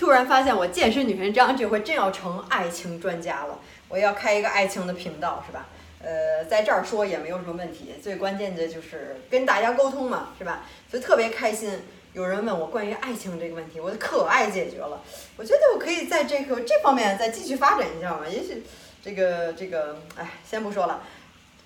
突然发现我健身女神张这回真要成爱情专家了，我要开一个爱情的频道是吧？呃，在这儿说也没有什么问题，最关键的就是跟大家沟通嘛，是吧？所以特别开心，有人问我关于爱情这个问题，我可爱解决了。我觉得我可以在这个这方面再继续发展一下嘛，也许这个这个，哎，先不说了。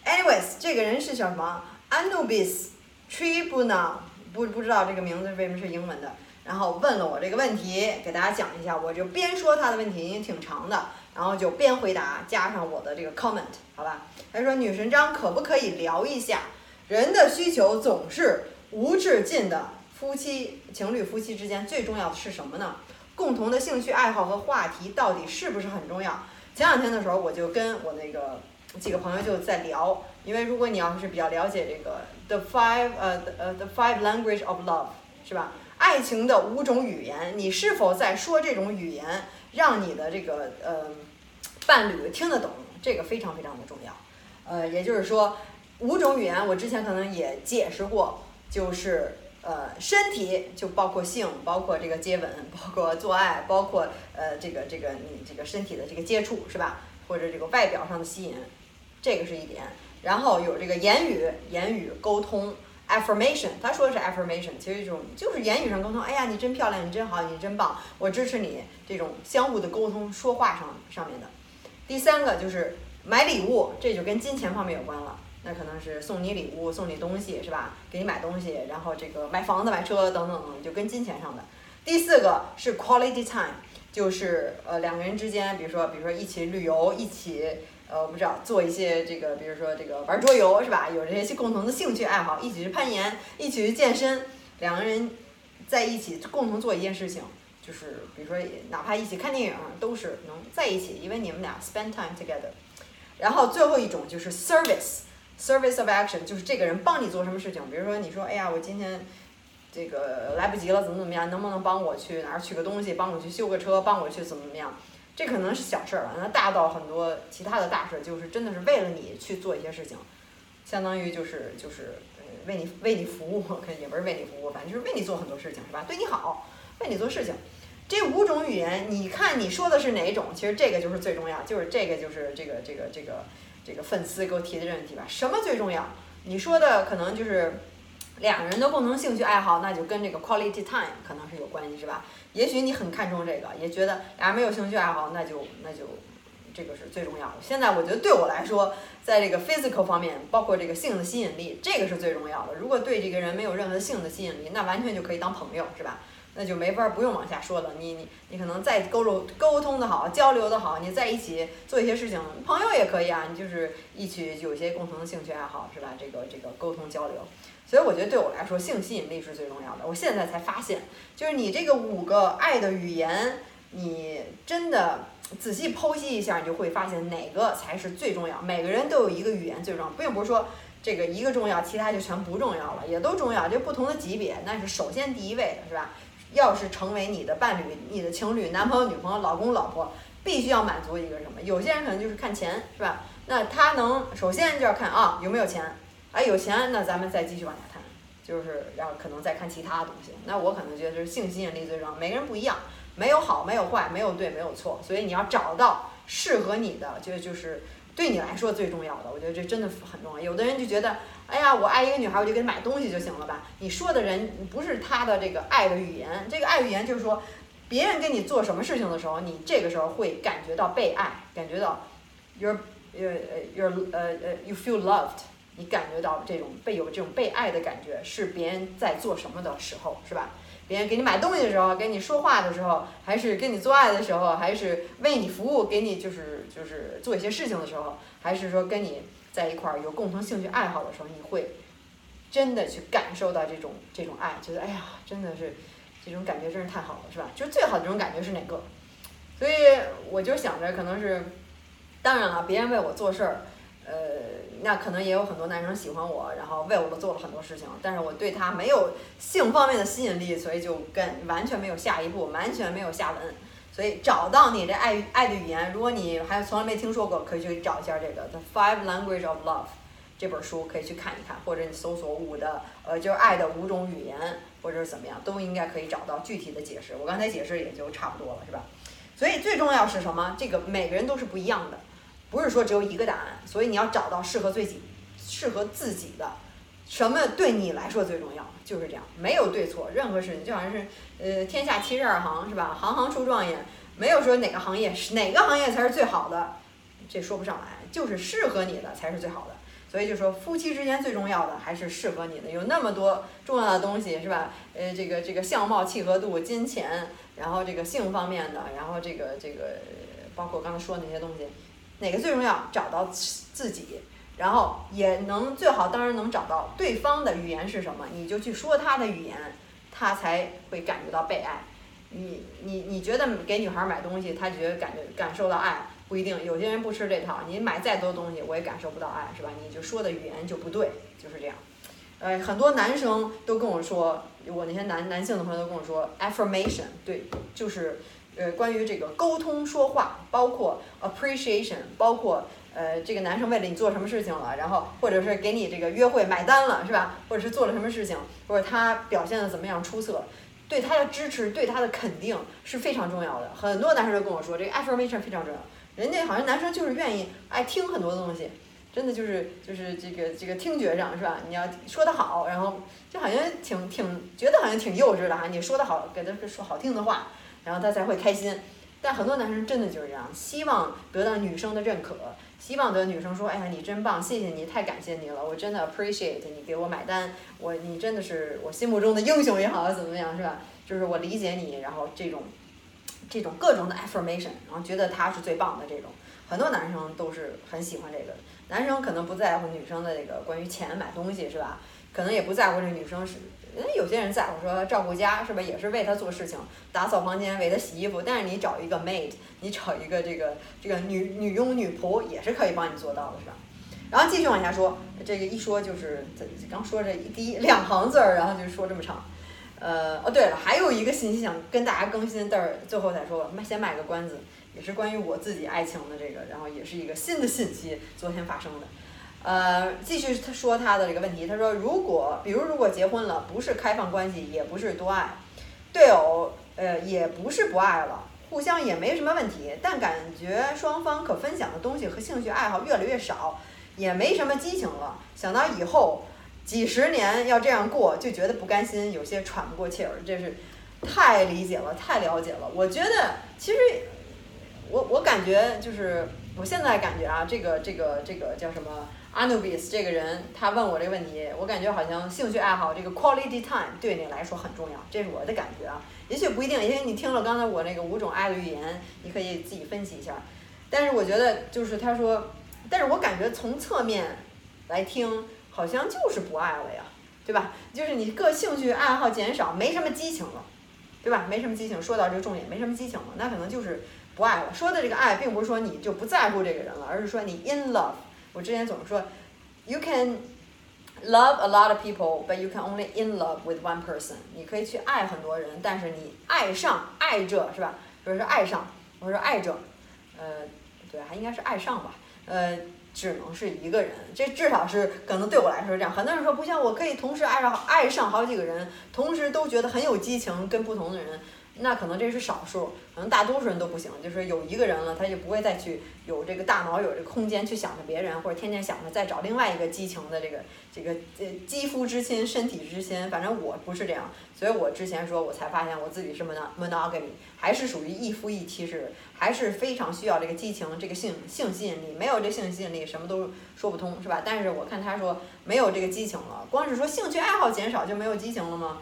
Anyways，这个人是叫什么？Anubis Tribuna，不不知道这个名字为什么是英文的。然后问了我这个问题，给大家讲一下，我就边说他的问题，也挺长的，然后就边回答，加上我的这个 comment，好吧？他说女神张可不可以聊一下，人的需求总是无止境的，夫妻情侣夫妻之间最重要的是什么呢？共同的兴趣爱好和话题到底是不是很重要？前两天的时候，我就跟我那个几个朋友就在聊，因为如果你要是比较了解这个 the five 呃呃 the five language of love 是吧？爱情的五种语言，你是否在说这种语言，让你的这个呃伴侣听得懂？这个非常非常的重要。呃，也就是说，五种语言我之前可能也解释过，就是呃身体就包括性，包括这个接吻，包括做爱，包括呃这个这个你这个身体的这个接触是吧？或者这个外表上的吸引，这个是一点。然后有这个言语，言语沟通。affirmation，他说的是 affirmation，其实一种就是言语上沟通。哎呀，你真漂亮，你真好，你真棒，我支持你。这种相互的沟通，说话上上面的。第三个就是买礼物，这就跟金钱方面有关了。那可能是送你礼物，送你东西，是吧？给你买东西，然后这个买房子、买车等等等，就跟金钱上的。第四个是 quality time，就是呃两个人之间，比如说比如说一起旅游，一起。呃，我不知道做一些这个，比如说这个玩桌游是吧？有这些共同的兴趣爱好，一起去攀岩，一起去健身，两个人在一起共同做一件事情，就是比如说哪怕一起看电影，都是能在一起，因为你们俩 spend time together。然后最后一种就是 service，service of action，就是这个人帮你做什么事情，比如说你说，哎呀，我今天这个来不及了，怎么怎么样，能不能帮我去哪儿取个东西，帮我去修个车，帮我去怎么怎么样？这可能是小事儿了，那大到很多其他的大事，就是真的是为了你去做一些事情，相当于就是就是呃为你为你服务，可也不是为你服务，反正就是为你做很多事情，是吧？对你好，为你做事情。这五种语言，你看你说的是哪一种？其实这个就是最重要，就是这个就是这个这个这个这个粉丝给我提的这个问题吧？什么最重要？你说的可能就是两个人的共同兴趣爱好，那就跟这个 quality time 可能是有关系，是吧？也许你很看重这个，也觉得俩人没有兴趣爱好，那就那就这个是最重要的。现在我觉得对我来说，在这个 physical 方面，包括这个性的吸引力，这个是最重要的。如果对这个人没有任何性的吸引力，那完全就可以当朋友，是吧？那就没法不用往下说了。你你你可能再沟沟沟通的好，交流的好，你在一起做一些事情，朋友也可以啊。你就是一起有些共同的兴趣爱好，是吧？这个这个沟通交流。所以我觉得对我来说，性吸引力是最重要的。我现在才发现，就是你这个五个爱的语言，你真的仔细剖析一下，你就会发现哪个才是最重要。每个人都有一个语言最重要，并不是说这个一个重要，其他就全不重要了，也都重要，就不同的级别，那是首先第一位的，是吧？要是成为你的伴侣、你的情侣、男朋友、女朋友、老公、老婆，必须要满足一个什么？有些人可能就是看钱，是吧？那他能首先就要看啊有没有钱。哎，有钱，那咱们再继续往下谈，就是然后可能再看其他东西。那我可能觉得就是性吸引力最重要，每个人不一样，没有好，没有坏，没有对，没有错，所以你要找到适合你的，就就是对你来说最重要的。我觉得这真的很重要。有的人就觉得，哎呀，我爱一个女孩，我就给她买东西就行了吧？你说的人不是他的这个爱的语言，这个爱语言就是说，别人跟你做什么事情的时候，你这个时候会感觉到被爱，感觉到，you're you're you're 呃呃 you feel loved。你感觉到这种被有这种被爱的感觉，是别人在做什么的时候，是吧？别人给你买东西的时候，跟你说话的时候，还是跟你做爱的时候，还是为你服务，给你就是就是做一些事情的时候，还是说跟你在一块儿有共同兴趣爱好的时候，你会真的去感受到这种这种爱，觉得哎呀，真的是这种感觉真是太好了，是吧？就是最好的这种感觉是哪个？所以我就想着，可能是，当然了，别人为我做事儿，呃。那可能也有很多男生喜欢我，然后为我做了很多事情，但是我对他没有性方面的吸引力，所以就跟完全没有下一步，完全没有下文。所以找到你这爱爱的语言，如果你还从来没听说过，可以去找一下这个《The Five Language of Love》这本书，可以去看一看，或者你搜索五的呃就是爱的五种语言，或者是怎么样，都应该可以找到具体的解释。我刚才解释也就差不多了，是吧？所以最重要是什么？这个每个人都是不一样的，不是说只有一个答案。所以你要找到适合自己、适合自己的，什么对你来说最重要，就是这样，没有对错，任何事情就好像是呃天下七十二行，是吧？行行出状元，没有说哪个行业是哪个行业才是最好的，这说不上来，就是适合你的才是最好的。所以就说夫妻之间最重要的还是适合你的，有那么多重要的东西，是吧？呃，这个这个相貌契合度、金钱。然后这个性方面的，然后这个这个包括刚才说的那些东西，哪个最重要？找到自己，然后也能最好当然能找到对方的语言是什么，你就去说他的语言，他才会感觉到被爱。你你你觉得给女孩买东西，她觉得感觉感受到爱不一定，有些人不吃这套，你买再多东西我也感受不到爱，是吧？你就说的语言就不对，就是这样。呃，很多男生都跟我说。我那些男男性的朋友都跟我说，affirmation 对，就是呃关于这个沟通说话，包括 appreciation，包括呃这个男生为了你做什么事情了，然后或者是给你这个约会买单了，是吧？或者是做了什么事情，或者他表现的怎么样出色，对他的支持，对他的肯定是非常重要的。很多男生都跟我说，这个 affirmation 非常重要。人家好像男生就是愿意爱听很多东西。真的就是就是这个这个听觉上是吧？你要说得好，然后就好像挺挺觉得好像挺幼稚的哈。你说得好，给他说好听的话，然后他才会开心。但很多男生真的就是这样，希望得到女生的认可，希望得女生说：“哎呀，你真棒，谢谢你，太感谢你了，我真的 appreciate 你给我买单，我你真的是我心目中的英雄也好，怎么样是吧？就是我理解你，然后这种这种各种的 affirmation，然后觉得他是最棒的这种，很多男生都是很喜欢这个。”男生可能不在乎女生的这个关于钱买东西是吧？可能也不在乎这女生是，因为有些人在乎说照顾家是吧？也是为他做事情，打扫房间，为他洗衣服。但是你找一个 maid，你找一个这个这个女女佣女仆也是可以帮你做到的，是吧？然后继续往下说，这个一说就是刚说这第一两行字儿，然后就说这么长。呃，哦对了，还有一个信息想跟大家更新，但是最后再说吧，卖先卖个关子。也是关于我自己爱情的这个，然后也是一个新的信息，昨天发生的。呃，继续他说他的这个问题，他说如果比如如果结婚了，不是开放关系，也不是多爱，对偶呃也不是不爱了，互相也没什么问题，但感觉双方可分享的东西和兴趣爱好越来越少，也没什么激情了。想到以后几十年要这样过，就觉得不甘心，有些喘不过气儿。这是太理解了，太了解了。我觉得其实。我我感觉就是，我现在感觉啊，这个这个这个叫什么，Anubis 这个人，他问我这个问题，我感觉好像兴趣爱好这个 quality time 对你来说很重要，这是我的感觉啊，也许不一定，因为你听了刚才我那个五种爱的语言，你可以自己分析一下。但是我觉得就是他说，但是我感觉从侧面来听，好像就是不爱了呀，对吧？就是你各兴趣爱好减少，没什么激情了，对吧？没什么激情，说到这个重点，没什么激情了，那可能就是。不爱了，说的这个爱，并不是说你就不在乎这个人了，而是说你 in love。我之前总是说，you can love a lot of people，but you can only in love with one person。你可以去爱很多人，但是你爱上爱着是吧？比如说爱上，我说爱着，呃，对，还应该是爱上吧，呃，只能是一个人。这至少是可能对我来说是这样。很多人说不像，我可以同时爱上爱上好几个人，同时都觉得很有激情，跟不同的人。那可能这是少数，可能大多数人都不行。就是有一个人了，他就不会再去有这个大脑有这个空间去想着别人，或者天天想着再找另外一个激情的这个这个呃肌肤之亲、身体之亲。反正我不是这样，所以我之前说我才发现我自己是 monogamy，还是属于一夫一妻制，还是非常需要这个激情、这个性性吸引力。没有这性吸引力，什么都说不通，是吧？但是我看他说没有这个激情了，光是说兴趣爱好减少就没有激情了吗？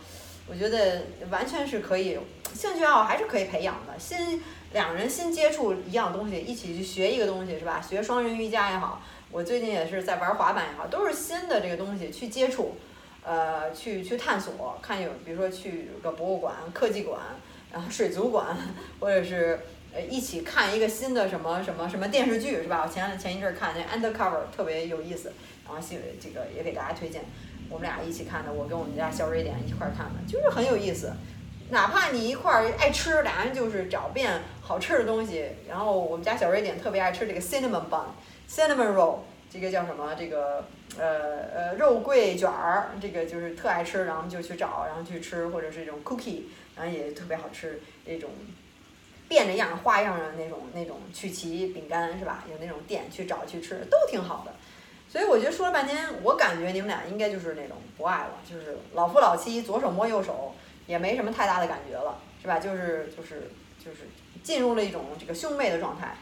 我觉得完全是可以。兴趣爱好还是可以培养的，新两人新接触一样东西，一起去学一个东西是吧？学双人瑜伽也好，我最近也是在玩滑板也好，都是新的这个东西去接触，呃，去去探索，看有比如说去个博物馆、科技馆，然后水族馆，或者是呃一起看一个新的什么什么什么电视剧是吧？我前前一阵看那 Undercover 特别有意思，然后新这个也给大家推荐，我们俩一起看的，我跟我们家小瑞典一块儿看的，就是很有意思。哪怕你一块儿爱吃，俩人就是找遍好吃的东西。然后我们家小瑞典特别爱吃这个 cinnamon bun，cinnamon roll，这个叫什么？这个呃呃肉桂卷儿，这个就是特爱吃，然后就去找，然后去吃，或者是这种 cookie，然后也特别好吃，这种变着样花样的那种那种曲奇饼干是吧？有那种店去找去吃，都挺好的。所以我觉得说了半天，我感觉你们俩应该就是那种不爱了，就是老夫老妻，左手摸右手，也没什么太大的感觉了，是吧？就是就是就是进入了一种这个兄妹的状态。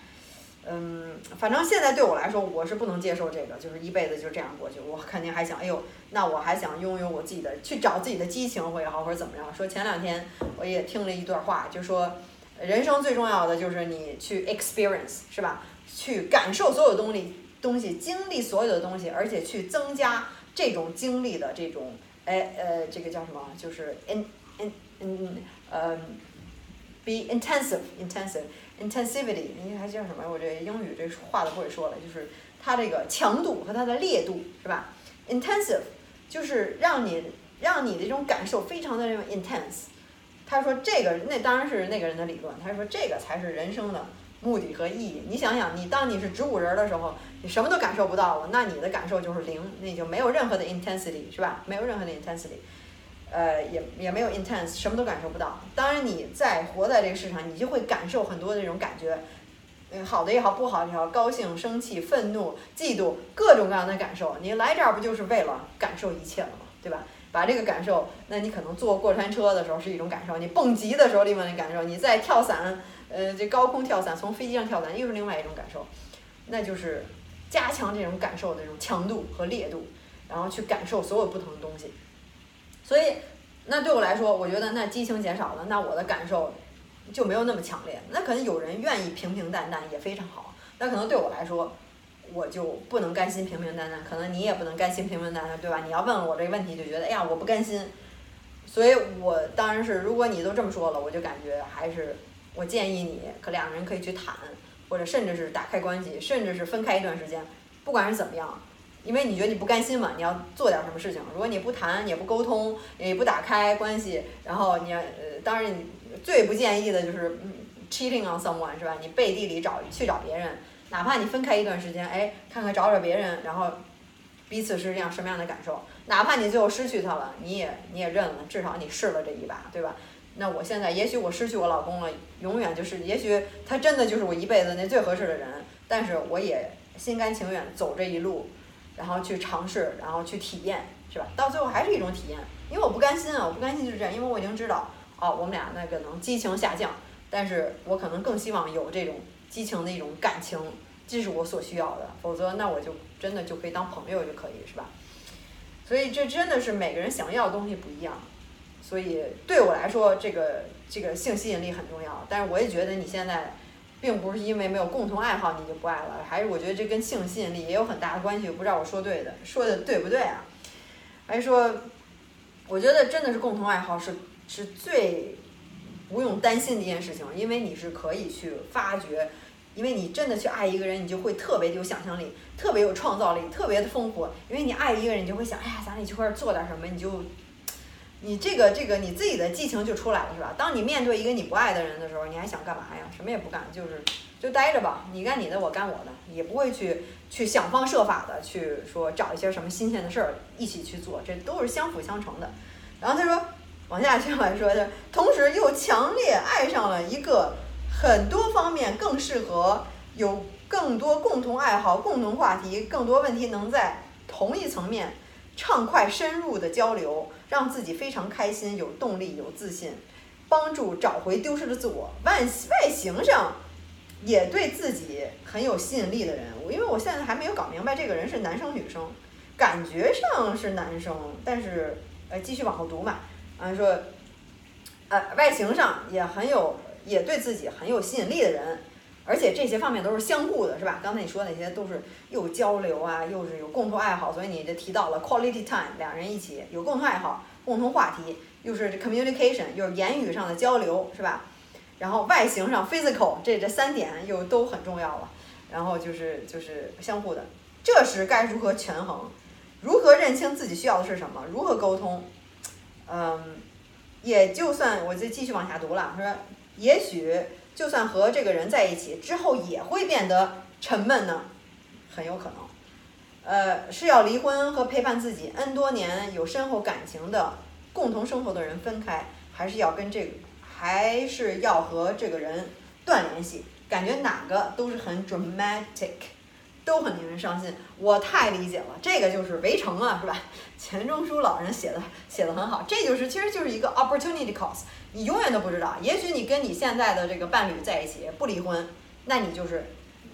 嗯，反正现在对我来说，我是不能接受这个，就是一辈子就这样过去。我肯定还想，哎呦，那我还想拥有我自己的，去找自己的激情也好，或者怎么样。说前两天我也听了一段话，就说人生最重要的就是你去 experience，是吧？去感受所有东西。东西经历所有的东西，而且去增加这种经历的这种，哎呃，这个叫什么？就是 in in 嗯呃，be intensive intensive intensivity，你还叫什么？我这英语这话都不会说了，就是它这个强度和它的烈度是吧？intensive 就是让你让你的这种感受非常的这种 intense。他说这个那当然是那个人的理论，他说这个才是人生的。目的和意义，你想想，你当你是植物人的时候，你什么都感受不到了，那你的感受就是零，那就没有任何的 intensity，是吧？没有任何的 intensity，呃，也也没有 intense，什么都感受不到。当然，你在活在这个世上，你就会感受很多的这种感觉，嗯，好的也好，不好也好，高兴、生气、愤怒、嫉妒，各种各样的感受。你来这儿不就是为了感受一切了吗？对吧？把这个感受，那你可能坐过山车的时候是一种感受，你蹦极的时候另外的感受，你在跳伞。呃，这高空跳伞，从飞机上跳伞又是另外一种感受，那就是加强这种感受的这种强度和烈度，然后去感受所有不同的东西。所以，那对我来说，我觉得那激情减少了，那我的感受就没有那么强烈。那可能有人愿意平平淡淡也非常好，那可能对我来说，我就不能甘心平平淡淡。可能你也不能甘心平平淡淡，对吧？你要问我这个问题，就觉得哎呀，我不甘心。所以我当然是，如果你都这么说了，我就感觉还是。我建议你，可两个人可以去谈，或者甚至是打开关系，甚至是分开一段时间，不管是怎么样，因为你觉得你不甘心嘛，你要做点什么事情。如果你不谈，也不沟通，也不打开关系，然后你呃，当然你最不建议的就是 cheating on someone 是吧？你背地里找去找别人，哪怕你分开一段时间，哎，看看找找别人，然后彼此是这样什么样的感受？哪怕你最后失去他了，你也你也认了，至少你试了这一把，对吧？那我现在也许我失去我老公了，永远就是，也许他真的就是我一辈子那最合适的人，但是我也心甘情愿走这一路，然后去尝试，然后去体验，是吧？到最后还是一种体验，因为我不甘心啊，我不甘心就是这样，因为我已经知道，哦，我们俩那个能激情下降，但是我可能更希望有这种激情的一种感情，这是我所需要的，否则那我就真的就可以当朋友就可以，是吧？所以这真的是每个人想要的东西不一样。所以对我来说，这个这个性吸引力很重要。但是我也觉得你现在，并不是因为没有共同爱好你就不爱了，还是我觉得这跟性吸引力也有很大的关系。不知道我说对的，说的对不对啊？还是说，我觉得真的是共同爱好是是最不用担心的一件事情，因为你是可以去发掘，因为你真的去爱一个人，你就会特别有想象力，特别有创造力，特别的丰富。因为你爱一个人，你就会想，哎呀，咱俩一块儿做点什么，你就。你这个这个你自己的激情就出来了，是吧？当你面对一个你不爱的人的时候，你还想干嘛呀？什么也不干，就是就待着吧。你干你的，我干我的，也不会去去想方设法的去说找一些什么新鲜的事儿一起去做，这都是相辅相成的。然后他说，往下听来说，的，同时又强烈爱上了一个很多方面更适合有更多共同爱好、共同话题、更多问题能在同一层面。畅快深入的交流，让自己非常开心、有动力、有自信，帮助找回丢失的自我。外外形上也对自己很有吸引力的人，因为我现在还没有搞明白这个人是男生女生，感觉上是男生，但是呃继续往后读嘛，啊说，呃外形上也很有，也对自己很有吸引力的人。而且这些方面都是相互的，是吧？刚才你说那些都是又交流啊，又是有共同爱好，所以你这提到了 quality time，两人一起有共同爱好、共同话题，又是 communication，又是言语上的交流，是吧？然后外形上 physical，这这三点又都很重要了。然后就是就是相互的，这时该如何权衡？如何认清自己需要的是什么？如何沟通？嗯，也就算我就继续往下读了，说也许。就算和这个人在一起之后，也会变得沉闷呢，很有可能。呃，是要离婚和陪伴自己 N 多年有深厚感情的共同生活的人分开，还是要跟这个，还是要和这个人断联系？感觉哪个都是很 dramatic，都很令人伤心。我太理解了，这个就是围城啊，是吧？钱钟书老人写的写的很好，这就是其实就是一个 opportunity cost，你永远都不知道，也许你跟你现在的这个伴侣在一起不离婚，那你就是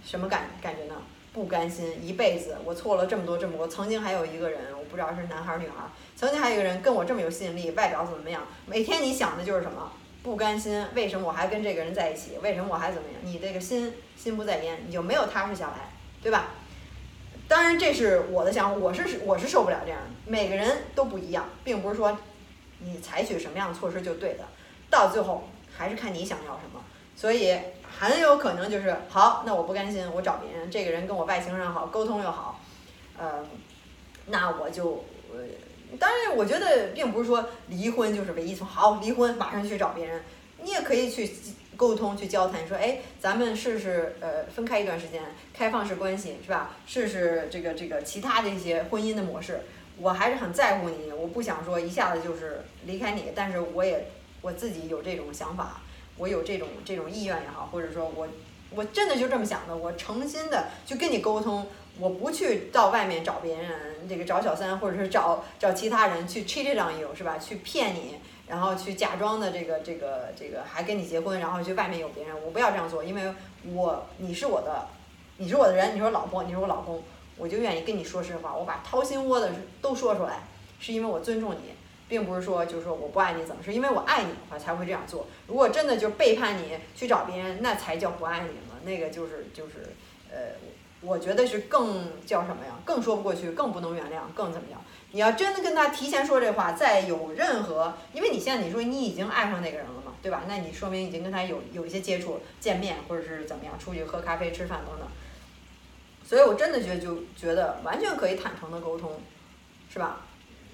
什么感感觉呢？不甘心一辈子，我错了这么多这么多。曾经还有一个人，我不知道是男孩女孩，曾经还有一个人跟我这么有吸引力，外表怎么样？每天你想的就是什么？不甘心，为什么我还跟这个人在一起？为什么我还怎么样？你这个心心不在焉，你就没有踏实下来，对吧？当然这是我的想法，我是我是受不了这样的。每个人都不一样，并不是说你采取什么样的措施就对的，到最后还是看你想要什么。所以很有可能就是好，那我不甘心，我找别人，这个人跟我外形上好，沟通又好，呃，那我就呃。当然，我觉得并不是说离婚就是唯一从好离婚马上去找别人，你也可以去沟通去交谈，说哎，咱们试试呃分开一段时间，开放式关系是吧？试试这个这个其他的一些婚姻的模式。我还是很在乎你，我不想说一下子就是离开你，但是我也我自己有这种想法，我有这种这种意愿也好，或者说我我真的就这么想的，我诚心的去跟你沟通。我不去到外面找别人，这个找小三，或者是找找其他人去 cheat on you 是吧？去骗你，然后去假装的这个这个这个还跟你结婚，然后去外面有别人，我不要这样做，因为我你是我的，你是我的人，你是我老婆，你是我老公，我就愿意跟你说实话，我把掏心窝子都说出来，是因为我尊重你，并不是说就是说我不爱你怎么，是因为我爱你的话才会这样做。如果真的就背叛你去找别人，那才叫不爱你了，那个就是就是呃。我觉得是更叫什么呀？更说不过去，更不能原谅，更怎么样？你要真的跟他提前说这话，再有任何，因为你现在你说你已经爱上那个人了嘛，对吧？那你说明已经跟他有有一些接触、见面，或者是怎么样，出去喝咖啡、吃饭等等。所以我真的觉得就觉得完全可以坦诚的沟通，是吧？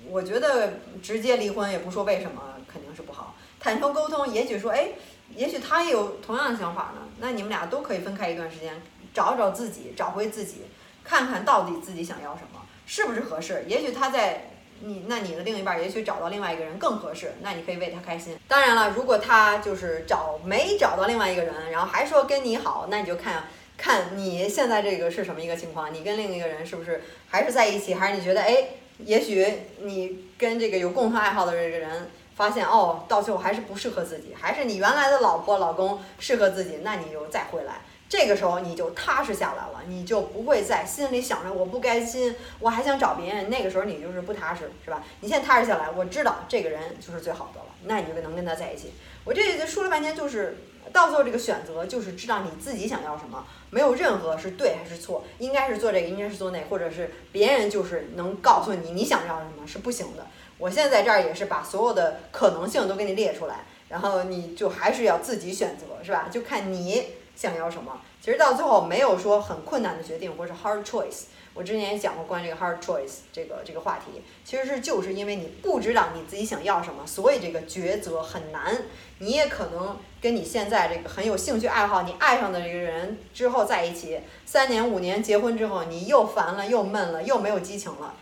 我觉得直接离婚也不说为什么，肯定是不好。坦诚沟通，也许说，哎，也许他也有同样的想法呢，那你们俩都可以分开一段时间。找找自己，找回自己，看看到底自己想要什么，是不是合适？也许他在你那你的另一半，也许找到另外一个人更合适，那你可以为他开心。当然了，如果他就是找没找到另外一个人，然后还说跟你好，那你就看看你现在这个是什么一个情况，你跟另一个人是不是还是在一起，还是你觉得哎，也许你跟这个有共同爱好的这个人发现哦，到最后还是不适合自己，还是你原来的老婆老公适合自己，那你就再回来。这个时候你就踏实下来了，你就不会在心里想着我不甘心，我还想找别人。那个时候你就是不踏实，是吧？你现在踏实下来，我知道这个人就是最好的了，那你就能跟他在一起。我这说了半天，就是到最后这个选择就是知道你自己想要什么，没有任何是对还是错，应该是做这个，应该是做那，或者是别人就是能告诉你你想要什么是不行的。我现在在这儿也是把所有的可能性都给你列出来，然后你就还是要自己选择，是吧？就看你。想要什么？其实到最后没有说很困难的决定，或者 hard choice。我之前也讲过关于这个 hard choice 这个这个话题，其实是就是因为你不知道你自己想要什么，所以这个抉择很难。你也可能跟你现在这个很有兴趣爱好、你爱上的这个人之后在一起，三年五年结婚之后，你又烦了又闷了又没有激情了，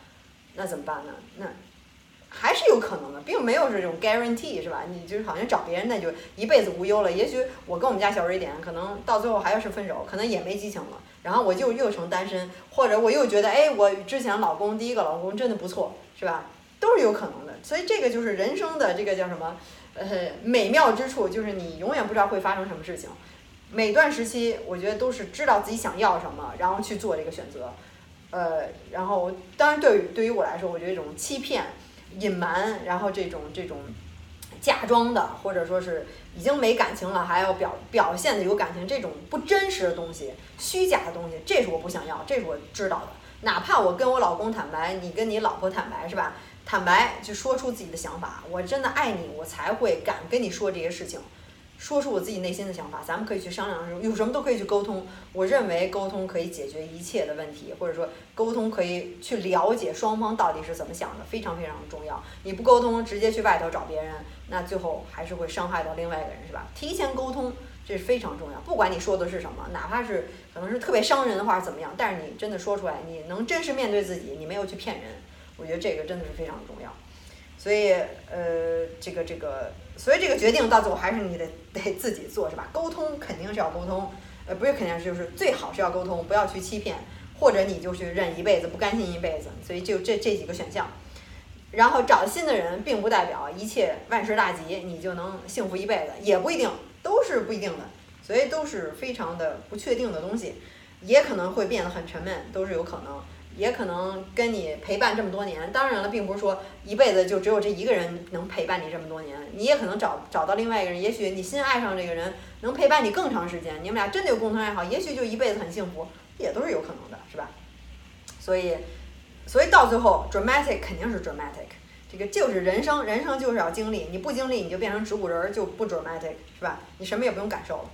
那怎么办呢？那。还是有可能的，并没有这种 guarantee 是吧？你就是好像找别人那就一辈子无忧了。也许我跟我们家小瑞典可能到最后还要是分手，可能也没激情了。然后我就又成单身，或者我又觉得哎，我之前老公第一个老公真的不错，是吧？都是有可能的。所以这个就是人生的这个叫什么？呃，美妙之处就是你永远不知道会发生什么事情。每段时期我觉得都是知道自己想要什么，然后去做这个选择。呃，然后当然对于对于我来说，我觉得这种欺骗。隐瞒，然后这种这种假装的，或者说是已经没感情了，还要表表现的有感情，这种不真实的东西、虚假的东西，这是我不想要，这是我知道的。哪怕我跟我老公坦白，你跟你老婆坦白，是吧？坦白就说出自己的想法，我真的爱你，我才会敢跟你说这些事情。说出我自己内心的想法，咱们可以去商量，有什么都可以去沟通。我认为沟通可以解决一切的问题，或者说沟通可以去了解双方到底是怎么想的，非常非常的重要。你不沟通，直接去外头找别人，那最后还是会伤害到另外一个人，是吧？提前沟通。这是非常重要。不管你说的是什么，哪怕是可能是特别伤人的话怎么样，但是你真的说出来，你能真实面对自己，你没有去骗人，我觉得这个真的是非常重要。所以，呃，这个这个，所以这个决定到最后还是你得得自己做，是吧？沟通肯定是要沟通，呃，不是肯定就是最好是要沟通，不要去欺骗，或者你就去忍一辈子，不甘心一辈子。所以就这这几个选项。然后找新的人，并不代表一切万事大吉，你就能幸福一辈子，也不一定，都是不一定的，所以都是非常的不确定的东西，也可能会变得很沉闷，都是有可能，也可能跟你陪伴这么多年，当然了，并不是说一辈子就只有这一个人能陪伴你这么多年，你也可能找找到另外一个人，也许你新爱上这个人能陪伴你更长时间，你们俩真的有共同爱好，也许就一辈子很幸福，也都是有可能的，是吧？所以。所以到最后，dramatic 肯定是 dramatic，这个就是人生，人生就是要经历，你不经历你就变成植物人儿，就不 dramatic，是吧？你什么也不用感受了，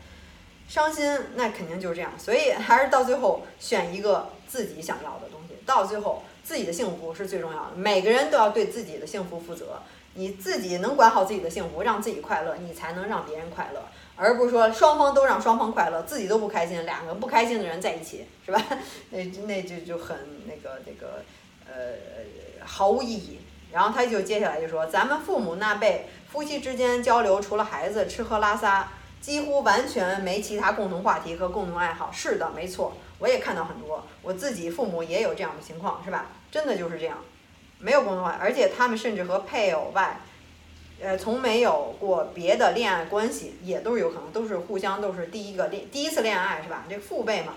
伤心那肯定就是这样。所以还是到最后选一个自己想要的东西，到最后自己的幸福是最重要的。每个人都要对自己的幸福负责，你自己能管好自己的幸福，让自己快乐，你才能让别人快乐。而不是说双方都让双方快乐，自己都不开心，两个不开心的人在一起，是吧？那 那就就很那个那个呃毫无意义。然后他就接下来就说，咱们父母那辈夫妻之间交流，除了孩子吃喝拉撒，几乎完全没其他共同话题和共同爱好。是的，没错，我也看到很多，我自己父母也有这样的情况，是吧？真的就是这样，没有共同话，而且他们甚至和配偶外。呃，从没有过别的恋爱关系，也都是有可能，都是互相都是第一个恋第一次恋爱是吧？这父辈嘛，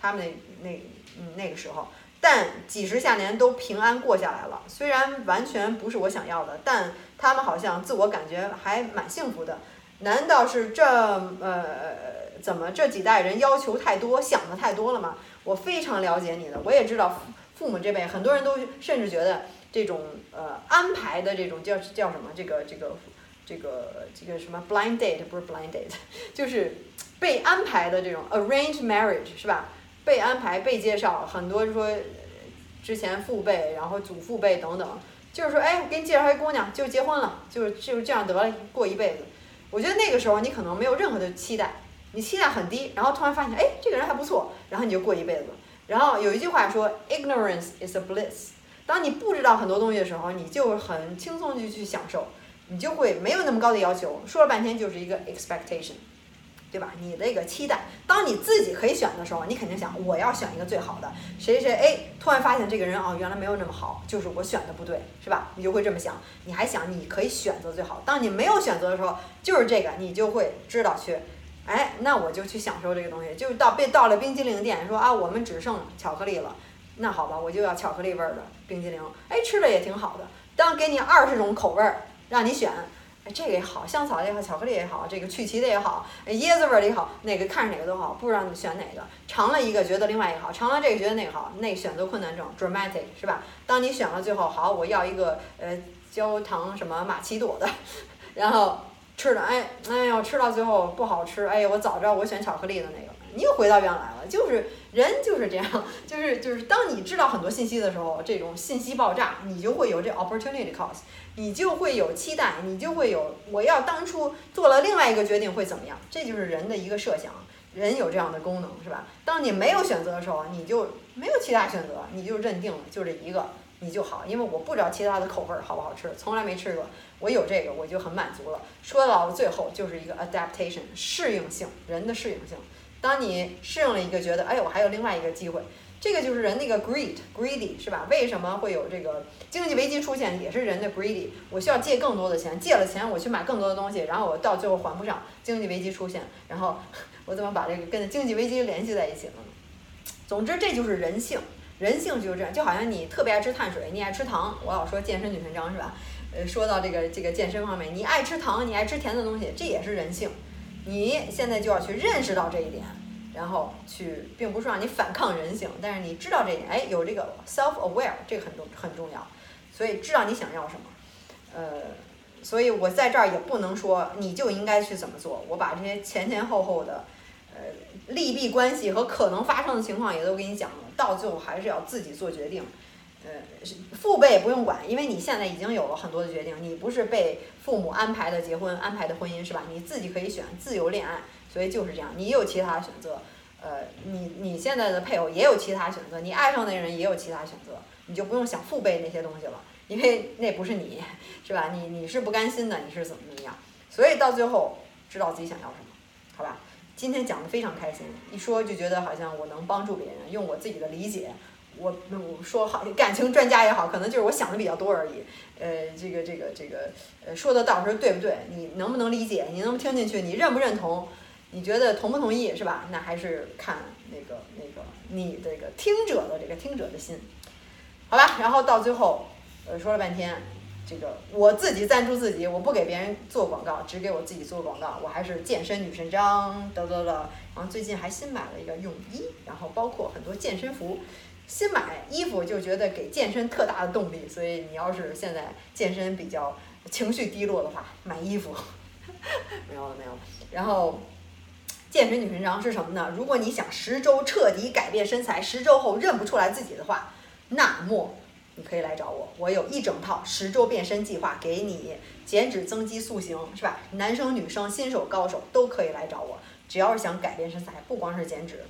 他们那那嗯那个时候，但几十下年都平安过下来了。虽然完全不是我想要的，但他们好像自我感觉还蛮幸福的。难道是这呃怎么这几代人要求太多，想的太多了吗？我非常了解你的，我也知道父母这辈很多人都甚至觉得。这种呃安排的这种叫叫什么？这个这个这个这个什么 blind date 不是 blind date，就是被安排的这种 arranged marriage 是吧？被安排被介绍，很多说之前父辈，然后祖父辈等等，就是说哎我，给你介绍一姑娘就结婚了，就就这样得了过一辈子。我觉得那个时候你可能没有任何的期待，你期待很低，然后突然发现哎这个人还不错，然后你就过一辈子。然后有一句话说 ignorance is a bliss。当你不知道很多东西的时候，你就很轻松就去享受，你就会没有那么高的要求。说了半天就是一个 expectation，对吧？你那个期待。当你自己可以选的时候，你肯定想我要选一个最好的。谁谁哎，突然发现这个人哦，原来没有那么好，就是我选的不对，是吧？你就会这么想。你还想你可以选择最好。当你没有选择的时候，就是这个，你就会知道去，哎，那我就去享受这个东西。就是到被到了冰激凌店，说啊，我们只剩巧克力了。那好吧，我就要巧克力味儿的冰激凌。哎，吃的也挺好的。当给你二十种口味儿让你选，这个也好，香草也好，巧克力也好，这个曲奇的也好，椰子味儿的也好，哪个看上哪个都好，不知道你选哪个。尝了一个觉得另外一个好，尝了这个觉得那个好，那选择困难症，dramatic 是吧？当你选了最后，好，我要一个呃焦糖什么玛奇朵的，然后吃的，哎，哎呦，吃到最后不好吃，哎呀，我早知道我选巧克力的那个。你又回到原来了，就是人就是这样，就是就是当你知道很多信息的时候，这种信息爆炸，你就会有这 opportunity cost，你就会有期待，你就会有我要当初做了另外一个决定会怎么样，这就是人的一个设想，人有这样的功能是吧？当你没有选择的时候，你就没有其他选择，你就认定了就这一个你就好，因为我不知道其他的口味儿好不好吃，从来没吃过，我有这个我就很满足了。说到最后就是一个 adaptation 适应性，人的适应性。当你适应了一个，觉得哎，我还有另外一个机会，这个就是人那个 greed，greedy 是吧？为什么会有这个经济危机出现？也是人的 greedy，我需要借更多的钱，借了钱我去买更多的东西，然后我到最后还不上，经济危机出现，然后我怎么把这个跟经济危机联系在一起了呢？总之，这就是人性，人性就是这样，就好像你特别爱吃碳水，你爱吃糖，我老说健身女神章是吧？呃，说到这个这个健身方面，你爱吃糖，你爱吃甜的东西，这也是人性。你现在就要去认识到这一点，然后去，并不是让你反抗人性，但是你知道这一点，哎，有这个 self aware，这个很重很重要，所以知道你想要什么，呃，所以我在这儿也不能说你就应该去怎么做，我把这些前前后后的，呃，利弊关系和可能发生的情况也都给你讲了，到最后还是要自己做决定。呃，父辈不用管，因为你现在已经有了很多的决定，你不是被父母安排的结婚、安排的婚姻，是吧？你自己可以选自由恋爱，所以就是这样，你有其他选择，呃，你你现在的配偶也有其他选择，你爱上的人也有其他选择，你就不用想父辈那些东西了，因为那不是你，是吧？你你是不甘心的，你是怎么怎么样？所以到最后知道自己想要什么，好吧？今天讲的非常开心，一说就觉得好像我能帮助别人，用我自己的理解。我我说好感情专家也好，可能就是我想的比较多而已。呃，这个这个这个，呃，说的到时候对不对？你能不能理解？你能不能听进去？你认不认同？你觉得同不同意？是吧？那还是看那个那个你这个听者的这个听者的心，好吧？然后到最后，呃，说了半天，这个我自己赞助自己，我不给别人做广告，只给我自己做广告。我还是健身女神张，得得得。然后最近还新买了一个泳衣，然后包括很多健身服。新买衣服就觉得给健身特大的动力，所以你要是现在健身比较情绪低落的话，买衣服没有了没有了。然后健身女神章是什么呢？如果你想十周彻底改变身材，十周后认不出来自己的话，那么你可以来找我，我有一整套十周变身计划给你减脂增肌塑形，是吧？男生女生新手高手都可以来找我，只要是想改变身材，不光是减脂。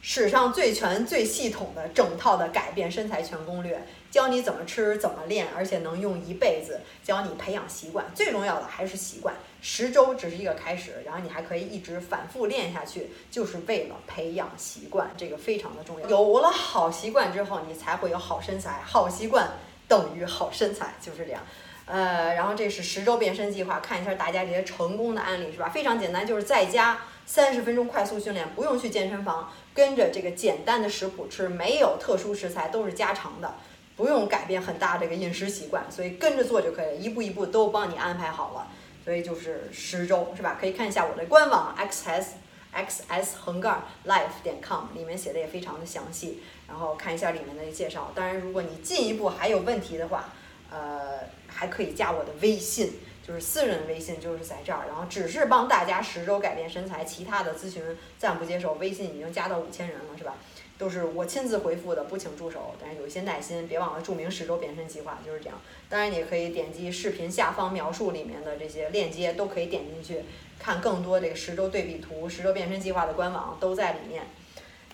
史上最全、最系统的整套的改变身材全攻略，教你怎么吃、怎么练，而且能用一辈子。教你培养习惯，最重要的还是习惯。十周只是一个开始，然后你还可以一直反复练下去，就是为了培养习惯，这个非常的重要。有了好习惯之后，你才会有好身材。好习惯等于好身材，就是这样。呃，然后这是十周变身计划，看一下大家这些成功的案例，是吧？非常简单，就是在家三十分钟快速训练，不用去健身房。跟着这个简单的食谱吃，没有特殊食材，都是家常的，不用改变很大这个饮食习惯，所以跟着做就可以了，一步一步都帮你安排好了。所以就是十周是吧？可以看一下我的官网 x s x s 横杠 life 点 com，里面写的也非常的详细，然后看一下里面的介绍。当然，如果你进一步还有问题的话，呃，还可以加我的微信。就是私人微信就是在这儿，然后只是帮大家十周改变身材，其他的咨询暂不接受。微信已经加到五千人了，是吧？都是我亲自回复的，不请助手。但是有一些耐心，别忘了注明十周变身计划，就是这样。当然，你也可以点击视频下方描述里面的这些链接，都可以点进去看更多这个十周对比图、十周变身计划的官网都在里面。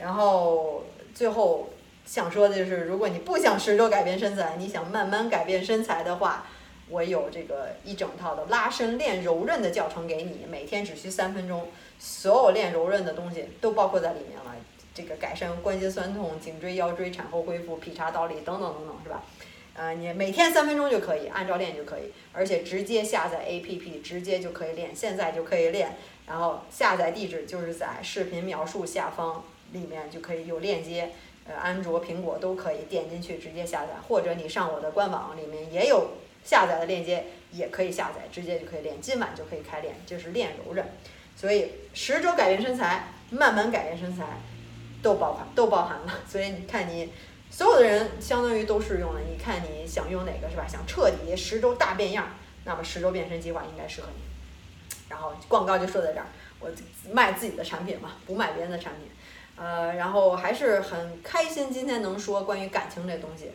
然后最后想说的就是，如果你不想十周改变身材，你想慢慢改变身材的话。我有这个一整套的拉伸练柔韧的教程给你，每天只需三分钟，所有练柔韧的东西都包括在里面了。这个改善关节酸痛、颈椎、腰椎、产后恢复、劈叉倒立等等等等，是吧？呃，你每天三分钟就可以，按照练就可以，而且直接下载 APP，直接就可以练，现在就可以练。然后下载地址就是在视频描述下方里面就可以有链接，呃，安卓、苹果都可以点进去直接下载，或者你上我的官网里面也有。下载的链接也可以下载，直接就可以练，今晚就可以开练，就是练柔韧。所以十周改变身材，慢慢改变身材，都包含都包含了。所以你看，你所有的人相当于都适用了。你看你想用哪个是吧？想彻底十周大变样，那么十周变身计划应该适合你。然后广告就说在这儿，我卖自己的产品嘛，不卖别人的产品。呃，然后还是很开心今天能说关于感情这东西。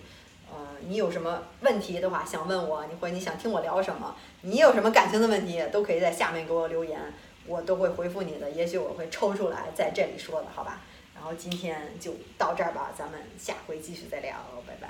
呃，你有什么问题的话想问我，你或者你想听我聊什么，你有什么感情的问题，都可以在下面给我留言，我都会回复你的。也许我会抽出来在这里说的，好吧？然后今天就到这儿吧，咱们下回继续再聊，拜拜。